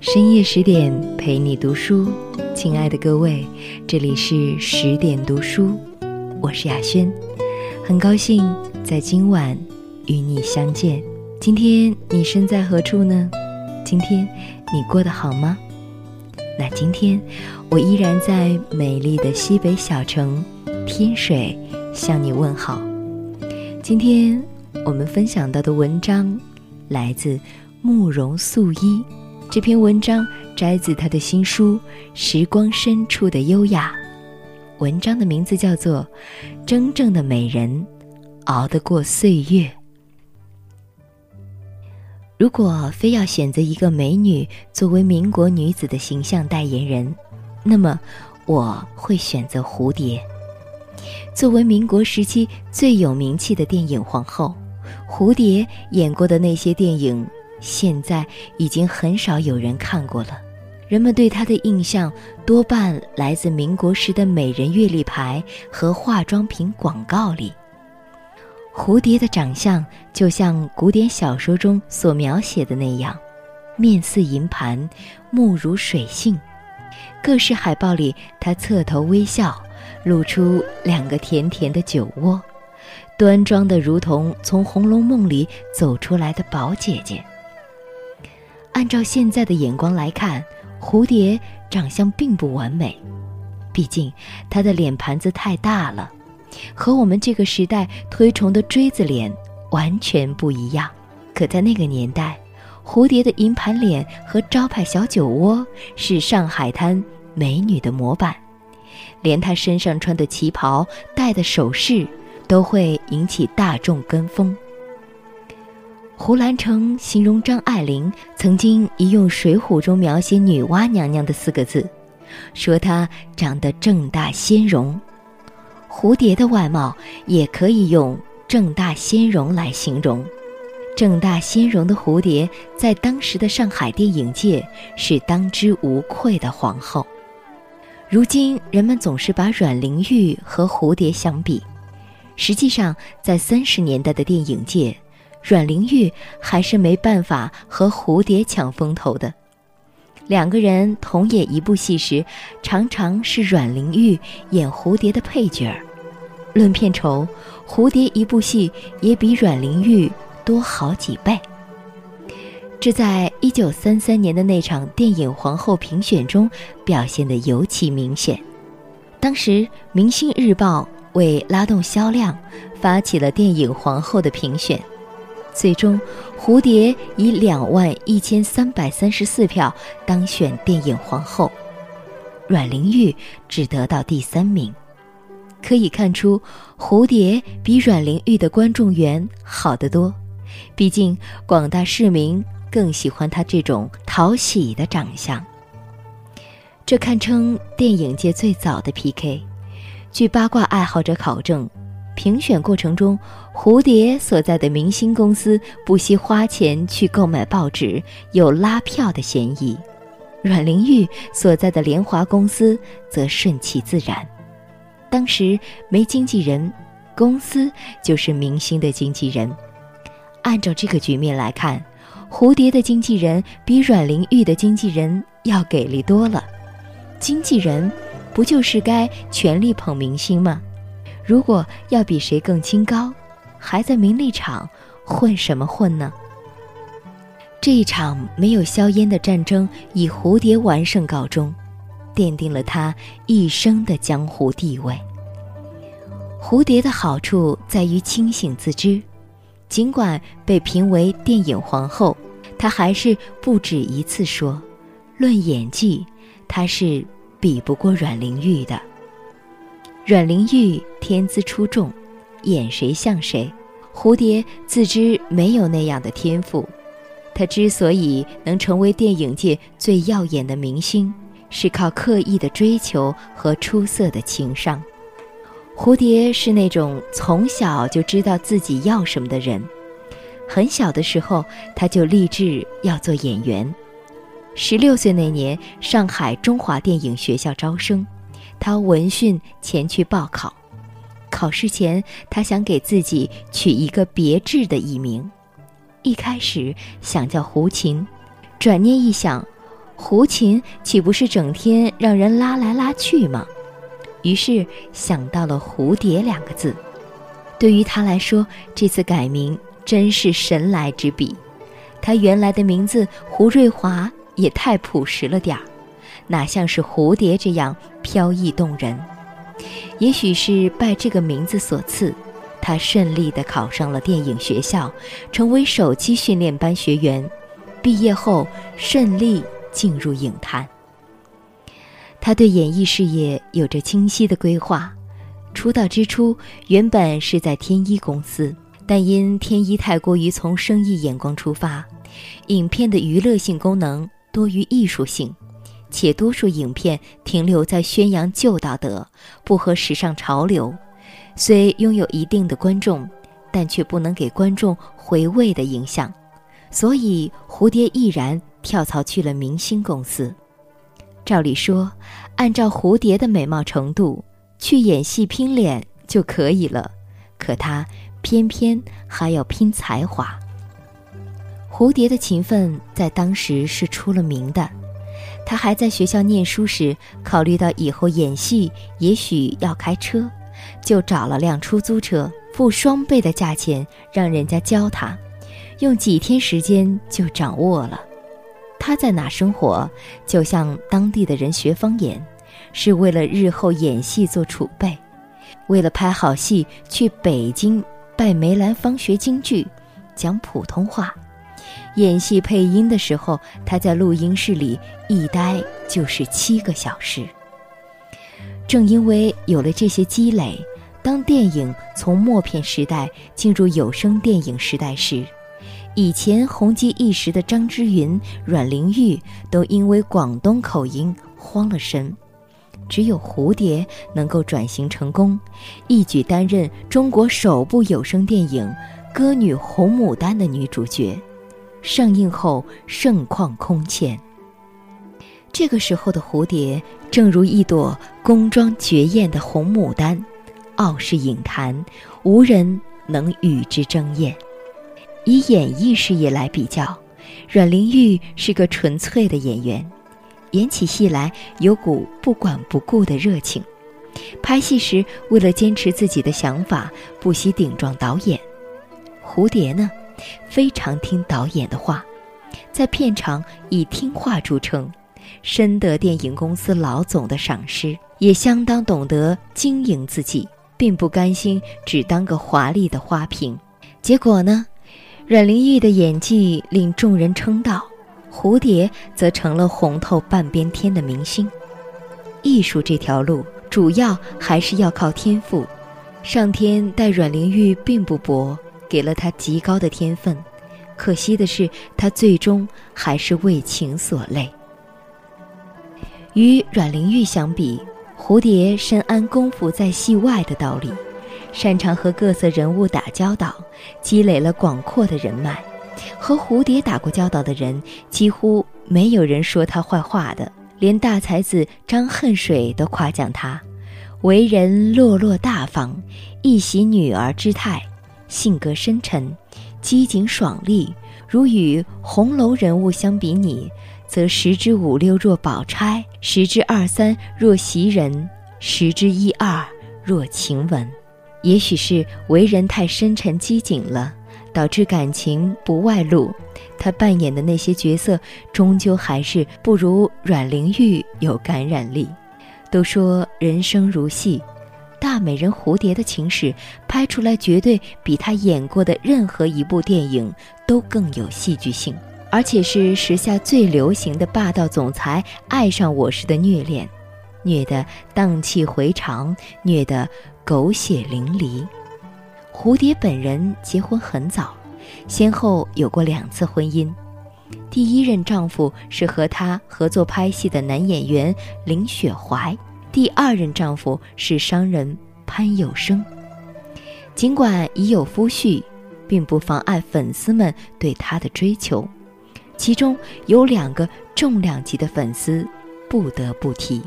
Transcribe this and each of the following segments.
深夜十点陪你读书，亲爱的各位，这里是十点读书，我是雅轩，很高兴在今晚与你相见。今天你身在何处呢？今天你过得好吗？那今天我依然在美丽的西北小城天水向你问好。今天我们分享到的文章来自慕容素衣。这篇文章摘自他的新书《时光深处的优雅》，文章的名字叫做《真正的美人熬得过岁月》。如果非要选择一个美女作为民国女子的形象代言人，那么我会选择蝴蝶。作为民国时期最有名气的电影皇后，蝴蝶演过的那些电影。现在已经很少有人看过了，人们对她的印象多半来自民国时的美人月历牌和化妆品广告里。蝴蝶的长相就像古典小说中所描写的那样，面似银盘，目如水杏。各式海报里，她侧头微笑，露出两个甜甜的酒窝，端庄的如同从《红楼梦》里走出来的宝姐姐。按照现在的眼光来看，蝴蝶长相并不完美，毕竟她的脸盘子太大了，和我们这个时代推崇的锥子脸完全不一样。可在那个年代，蝴蝶的银盘脸和招牌小酒窝是上海滩美女的模板，连她身上穿的旗袍、戴的首饰，都会引起大众跟风。胡兰成形容张爱玲曾经一用《水浒》中描写女娲娘娘的四个字，说她长得正大仙容。蝴蝶的外貌也可以用正大仙容来形容。正大仙容的蝴蝶在当时的上海电影界是当之无愧的皇后。如今人们总是把阮玲玉和蝴蝶相比，实际上在三十年代的电影界。阮玲玉还是没办法和蝴蝶抢风头的。两个人同演一部戏时，常常是阮玲玉演蝴蝶的配角儿。论片酬，蝴蝶一部戏也比阮玲玉多好几倍。这在一九三三年的那场电影皇后评选中表现得尤其明显。当时，《明星日报》为拉动销量，发起了电影皇后的评选。最终，蝴蝶以两万一千三百三十四票当选电影皇后，阮玲玉只得到第三名。可以看出，蝴蝶比阮玲玉的观众缘好得多。毕竟，广大市民更喜欢她这种讨喜的长相。这堪称电影界最早的 PK。据八卦爱好者考证。评选过程中，蝴蝶所在的明星公司不惜花钱去购买报纸，有拉票的嫌疑；阮玲玉所在的联华公司则顺其自然。当时没经纪人，公司就是明星的经纪人。按照这个局面来看，蝴蝶的经纪人比阮玲玉的经纪人要给力多了。经纪人不就是该全力捧明星吗？如果要比谁更清高，还在名利场混什么混呢？这一场没有硝烟的战争以蝴蝶完胜告终，奠定了她一生的江湖地位。蝴蝶的好处在于清醒自知，尽管被评为电影皇后，她还是不止一次说，论演技，她是比不过阮玲玉的。阮玲玉天资出众，演谁像谁。蝴蝶自知没有那样的天赋，她之所以能成为电影界最耀眼的明星，是靠刻意的追求和出色的情商。蝴蝶是那种从小就知道自己要什么的人，很小的时候她就立志要做演员。十六岁那年，上海中华电影学校招生。他闻讯前去报考，考试前他想给自己取一个别致的艺名，一开始想叫胡琴，转念一想，胡琴岂不是整天让人拉来拉去吗？于是想到了“蝴蝶”两个字。对于他来说，这次改名真是神来之笔。他原来的名字胡瑞华也太朴实了点儿，哪像是蝴蝶这样飘逸动人。也许是拜这个名字所赐，他顺利地考上了电影学校，成为首期训练班学员。毕业后顺利进入影坛。他对演艺事业有着清晰的规划。出道之初，原本是在天一公司，但因天一太过于从生意眼光出发，影片的娱乐性功能多于艺术性，且多数影片停留在宣扬旧道德，不合时尚潮流。虽拥有一定的观众，但却不能给观众回味的影响，所以蝴蝶毅然跳槽去了明星公司。照理说，按照蝴蝶的美貌程度，去演戏拼脸就可以了，可她偏偏还要拼才华。蝴蝶的勤奋在当时是出了名的。他还在学校念书时，考虑到以后演戏也许要开车，就找了辆出租车，付双倍的价钱让人家教他，用几天时间就掌握了。他在哪生活，就向当地的人学方言。是为了日后演戏做储备，为了拍好戏去北京拜梅兰芳学京剧，讲普通话。演戏配音的时候，他在录音室里一待就是七个小时。正因为有了这些积累，当电影从默片时代进入有声电影时代时，以前红极一时的张之云、阮玲玉都因为广东口音慌了神。只有蝴蝶能够转型成功，一举担任中国首部有声电影《歌女红牡丹》的女主角，上映后盛况空前。这个时候的蝴蝶，正如一朵宫装绝艳的红牡丹，傲视影坛，无人能与之争艳。以演艺事业来比较，阮玲玉是个纯粹的演员。演起戏来有股不管不顾的热情，拍戏时为了坚持自己的想法，不惜顶撞导演。蝴蝶呢，非常听导演的话，在片场以听话著称，深得电影公司老总的赏识，也相当懂得经营自己，并不甘心只当个华丽的花瓶。结果呢，阮玲玉的演技令众人称道。蝴蝶则成了红透半边天的明星。艺术这条路主要还是要靠天赋，上天待阮玲玉并不薄，给了他极高的天分。可惜的是，他最终还是为情所累。与阮玲玉相比，蝴蝶深谙功夫在戏外的道理，擅长和各色人物打交道，积累了广阔的人脉。和蝴蝶打过交道的人，几乎没有人说他坏话的，连大才子张恨水都夸奖他，为人落落大方，一袭女儿之态，性格深沉，机警爽利。如与红楼人物相比拟，则十之五六若宝钗，十之二三若袭人，十之一二若晴雯。也许是为人太深沉机警了。导致感情不外露，他扮演的那些角色终究还是不如阮玲玉有感染力。都说人生如戏，大美人蝴蝶的情史拍出来绝对比他演过的任何一部电影都更有戏剧性，而且是时下最流行的霸道总裁爱上我时的虐恋，虐得荡气回肠，虐得狗血淋漓。蝴蝶本人结婚很早，先后有过两次婚姻。第一任丈夫是和她合作拍戏的男演员林雪怀，第二任丈夫是商人潘有生。尽管已有夫婿，并不妨碍粉丝们对他的追求。其中有两个重量级的粉丝，不得不提，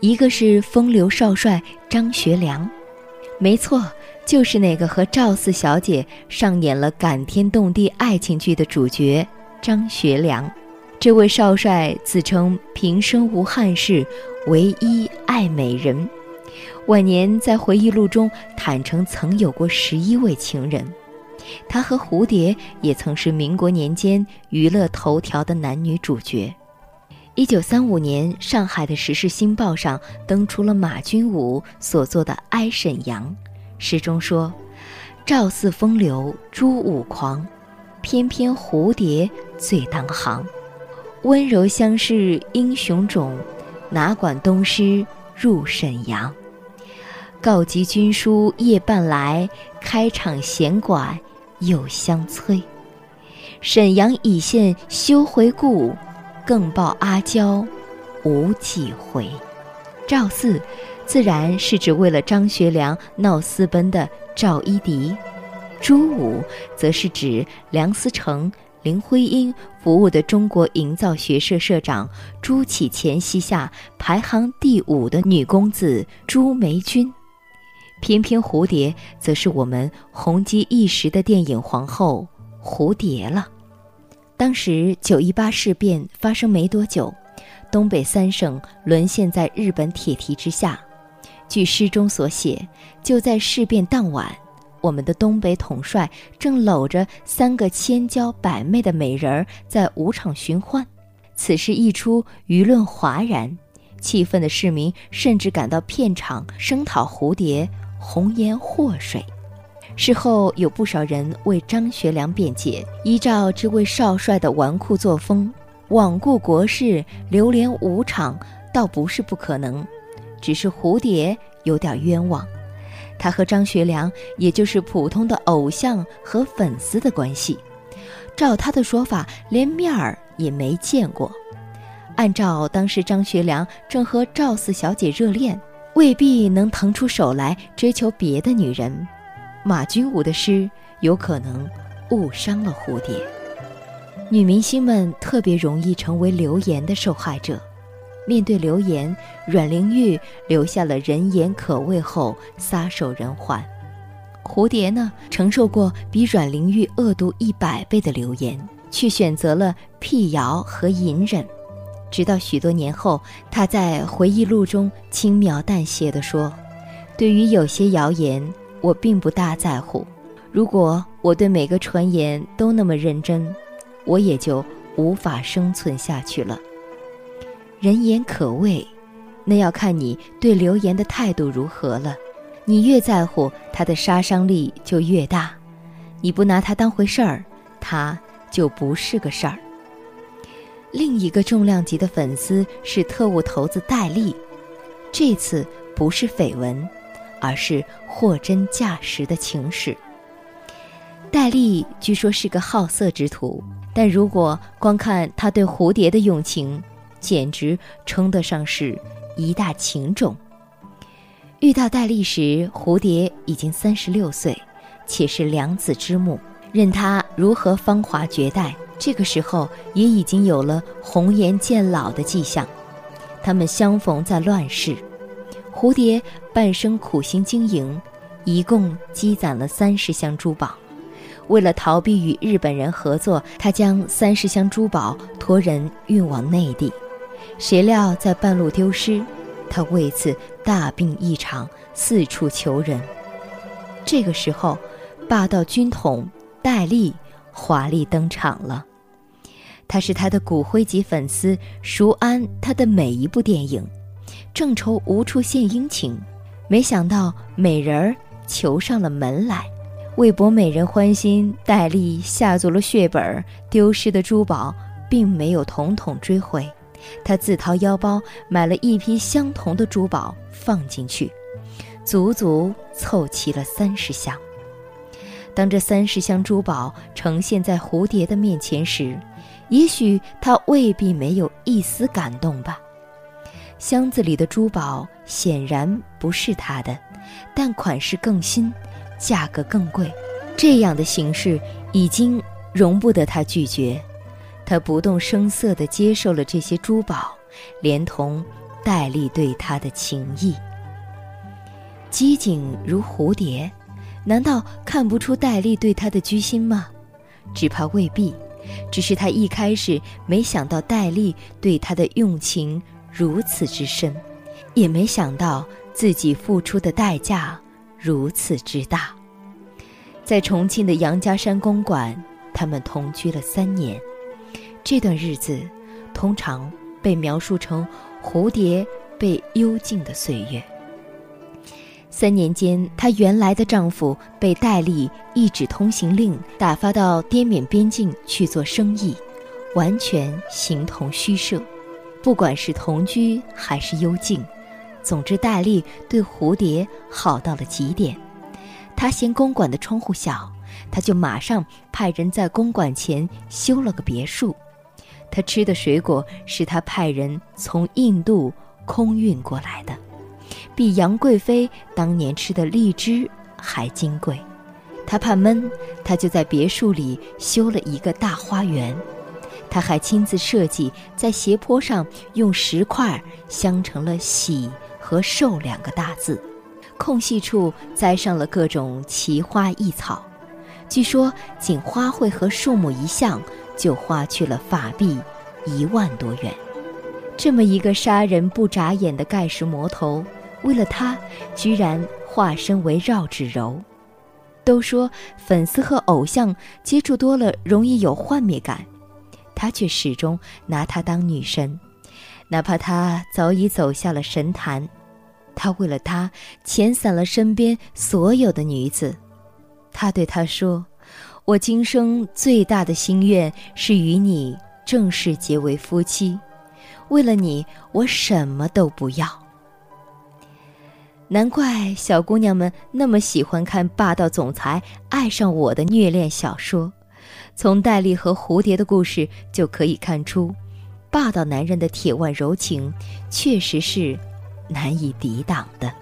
一个是风流少帅张学良，没错。就是那个和赵四小姐上演了感天动地爱情剧的主角张学良，这位少帅自称平生无憾事，唯一爱美人。晚年在回忆录中坦诚曾有过十一位情人。他和蝴蝶也曾是民国年间娱乐头条的男女主角。一九三五年，上海的《时事新报》上登出了马君武所作的《哀沈阳》，诗中说：“赵四风流，朱五狂，偏偏蝴蝶最当行。”温柔乡试英雄冢，哪管东施入沈阳。告急军书夜半来，开场弦管又相催。沈阳已现休回顾，更报阿娇无几回。赵四，自然是指为了张学良闹私奔的赵一荻；朱五，则是指梁思成。林徽因服务的中国营造学社社长朱启潜膝下排行第五的女公子朱梅君，偏偏蝴蝶则是我们红极一时的电影皇后蝴蝶了。当时九一八事变发生没多久，东北三省沦陷在日本铁蹄之下。据诗中所写，就在事变当晚。我们的东北统帅正搂着三个千娇百媚的美人儿在舞场寻欢，此事一出，舆论哗然，气愤的市民甚至赶到片场声讨蝴蝶红颜祸水。事后有不少人为张学良辩解，依照这位少帅的纨绔作风，罔顾国事，流连舞场，倒不是不可能，只是蝴蝶有点冤枉。他和张学良也就是普通的偶像和粉丝的关系，照他的说法，连面儿也没见过。按照当时张学良正和赵四小姐热恋，未必能腾出手来追求别的女人。马君武的诗有可能误伤了蝴蝶。女明星们特别容易成为流言的受害者。面对流言，阮玲玉留下了人言可畏后撒手人寰。蝴蝶呢，承受过比阮玲玉恶毒一百倍的流言，却选择了辟谣和隐忍。直到许多年后，他在回忆录中轻描淡写地说：“对于有些谣言，我并不大在乎。如果我对每个传言都那么认真，我也就无法生存下去了。”人言可畏，那要看你对流言的态度如何了。你越在乎，它的杀伤力就越大；你不拿它当回事儿，它就不是个事儿。另一个重量级的粉丝是特务头子戴笠，这次不是绯闻，而是货真价实的情史。戴笠据说是个好色之徒，但如果光看他对蝴蝶的用情，简直称得上是一大情种。遇到戴笠时，蝴蝶已经三十六岁，且是两子之母。任他如何芳华绝代，这个时候也已经有了红颜渐老的迹象。他们相逢在乱世，蝴蝶半生苦心经营，一共积攒了三十箱珠宝。为了逃避与日本人合作，他将三十箱珠宝托人运往内地。谁料在半路丢失，他为此大病一场，四处求人。这个时候，霸道军统戴笠华丽登场了。他是他的骨灰级粉丝，熟谙他的每一部电影，正愁无处献殷勤，没想到美人儿求上了门来。为博美人欢心，戴笠下足了血本，丢失的珠宝并没有统统追回。他自掏腰包买了一批相同的珠宝放进去，足足凑齐了三十箱。当这三十箱珠宝呈现在蝴蝶的面前时，也许他未必没有一丝感动吧。箱子里的珠宝显然不是他的，但款式更新，价格更贵，这样的形式已经容不得他拒绝。他不动声色地接受了这些珠宝，连同戴笠对他的情谊。机警如蝴蝶，难道看不出戴笠对他的居心吗？只怕未必。只是他一开始没想到戴笠对他的用情如此之深，也没想到自己付出的代价如此之大。在重庆的杨家山公馆，他们同居了三年。这段日子，通常被描述成蝴蝶被幽禁的岁月。三年间，她原来的丈夫被戴笠一纸通行令打发到滇缅边境去做生意，完全形同虚设。不管是同居还是幽禁，总之戴笠对蝴蝶好到了极点。他嫌公馆的窗户小，他就马上派人在公馆前修了个别墅。他吃的水果是他派人从印度空运过来的，比杨贵妃当年吃的荔枝还金贵。他怕闷，他就在别墅里修了一个大花园。他还亲自设计，在斜坡上用石块镶成了“喜”和“寿”两个大字。空隙处栽上了各种奇花异草，据说仅花卉和树木一项就花去了法币一万多元。这么一个杀人不眨眼的盖世魔头，为了他，居然化身为绕指柔。都说粉丝和偶像接触多了容易有幻灭感，他却始终拿她当女神，哪怕他早已走下了神坛。他为了她遣散了身边所有的女子，他对她说：“我今生最大的心愿是与你正式结为夫妻，为了你，我什么都不要。”难怪小姑娘们那么喜欢看霸道总裁爱上我的虐恋小说，从戴笠和蝴蝶的故事就可以看出，霸道男人的铁腕柔情确实是。难以抵挡的。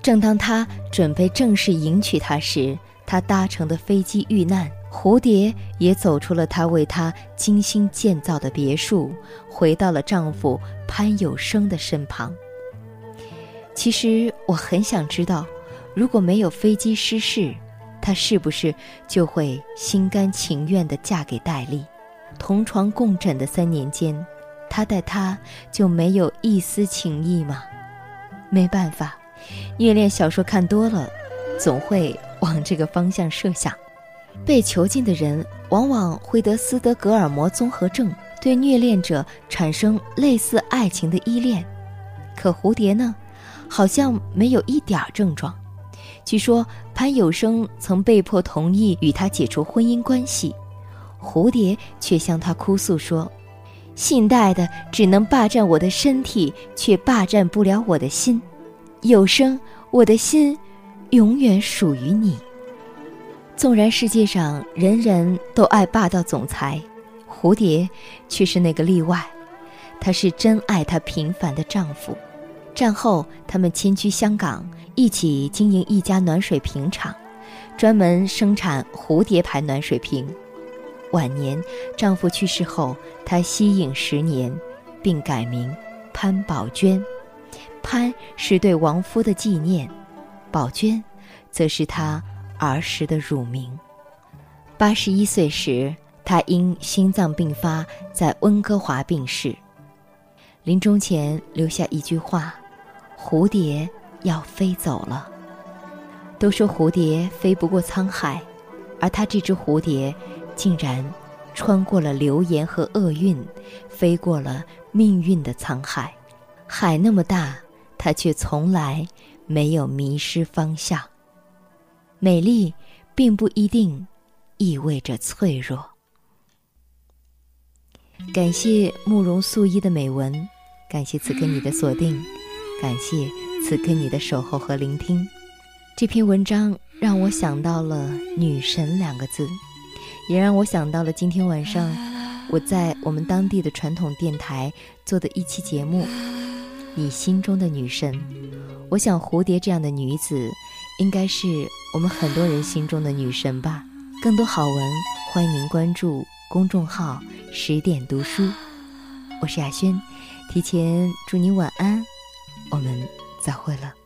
正当他准备正式迎娶她时，他搭乘的飞机遇难，蝴蝶也走出了他为她精心建造的别墅，回到了丈夫潘有生的身旁。其实我很想知道，如果没有飞机失事，她是不是就会心甘情愿地嫁给戴笠？同床共枕的三年间，他待她就没有一丝情意吗？没办法，虐恋小说看多了，总会往这个方向设想。被囚禁的人往往会得斯德哥尔摩综合症，对虐恋者产生类似爱情的依恋。可蝴蝶呢，好像没有一点症状。据说潘有生曾被迫同意与他解除婚姻关系，蝴蝶却向他哭诉说。信贷的只能霸占我的身体，却霸占不了我的心。有生，我的心永远属于你。纵然世界上人人都爱霸道总裁，蝴蝶却是那个例外。她是真爱她平凡的丈夫。战后，他们迁居香港，一起经营一家暖水瓶厂，专门生产蝴蝶牌暖水瓶。晚年，丈夫去世后，她息影十年，并改名潘宝娟。潘是对亡夫的纪念，宝娟，则是他儿时的乳名。八十一岁时，他因心脏病发，在温哥华病逝。临终前留下一句话：“蝴蝶要飞走了。”都说蝴蝶飞不过沧海，而他这只蝴蝶。竟然穿过了流言和厄运，飞过了命运的沧海。海那么大，他却从来没有迷失方向。美丽并不一定意味着脆弱。感谢慕容素衣的美文，感谢此刻你的锁定，感谢此刻你的守候和聆听。这篇文章让我想到了“女神”两个字。也让我想到了今天晚上我在我们当地的传统电台做的一期节目，你心中的女神。我想蝴蝶这样的女子，应该是我们很多人心中的女神吧。更多好文，欢迎您关注公众号“十点读书”。我是雅轩，提前祝你晚安，我们再会了。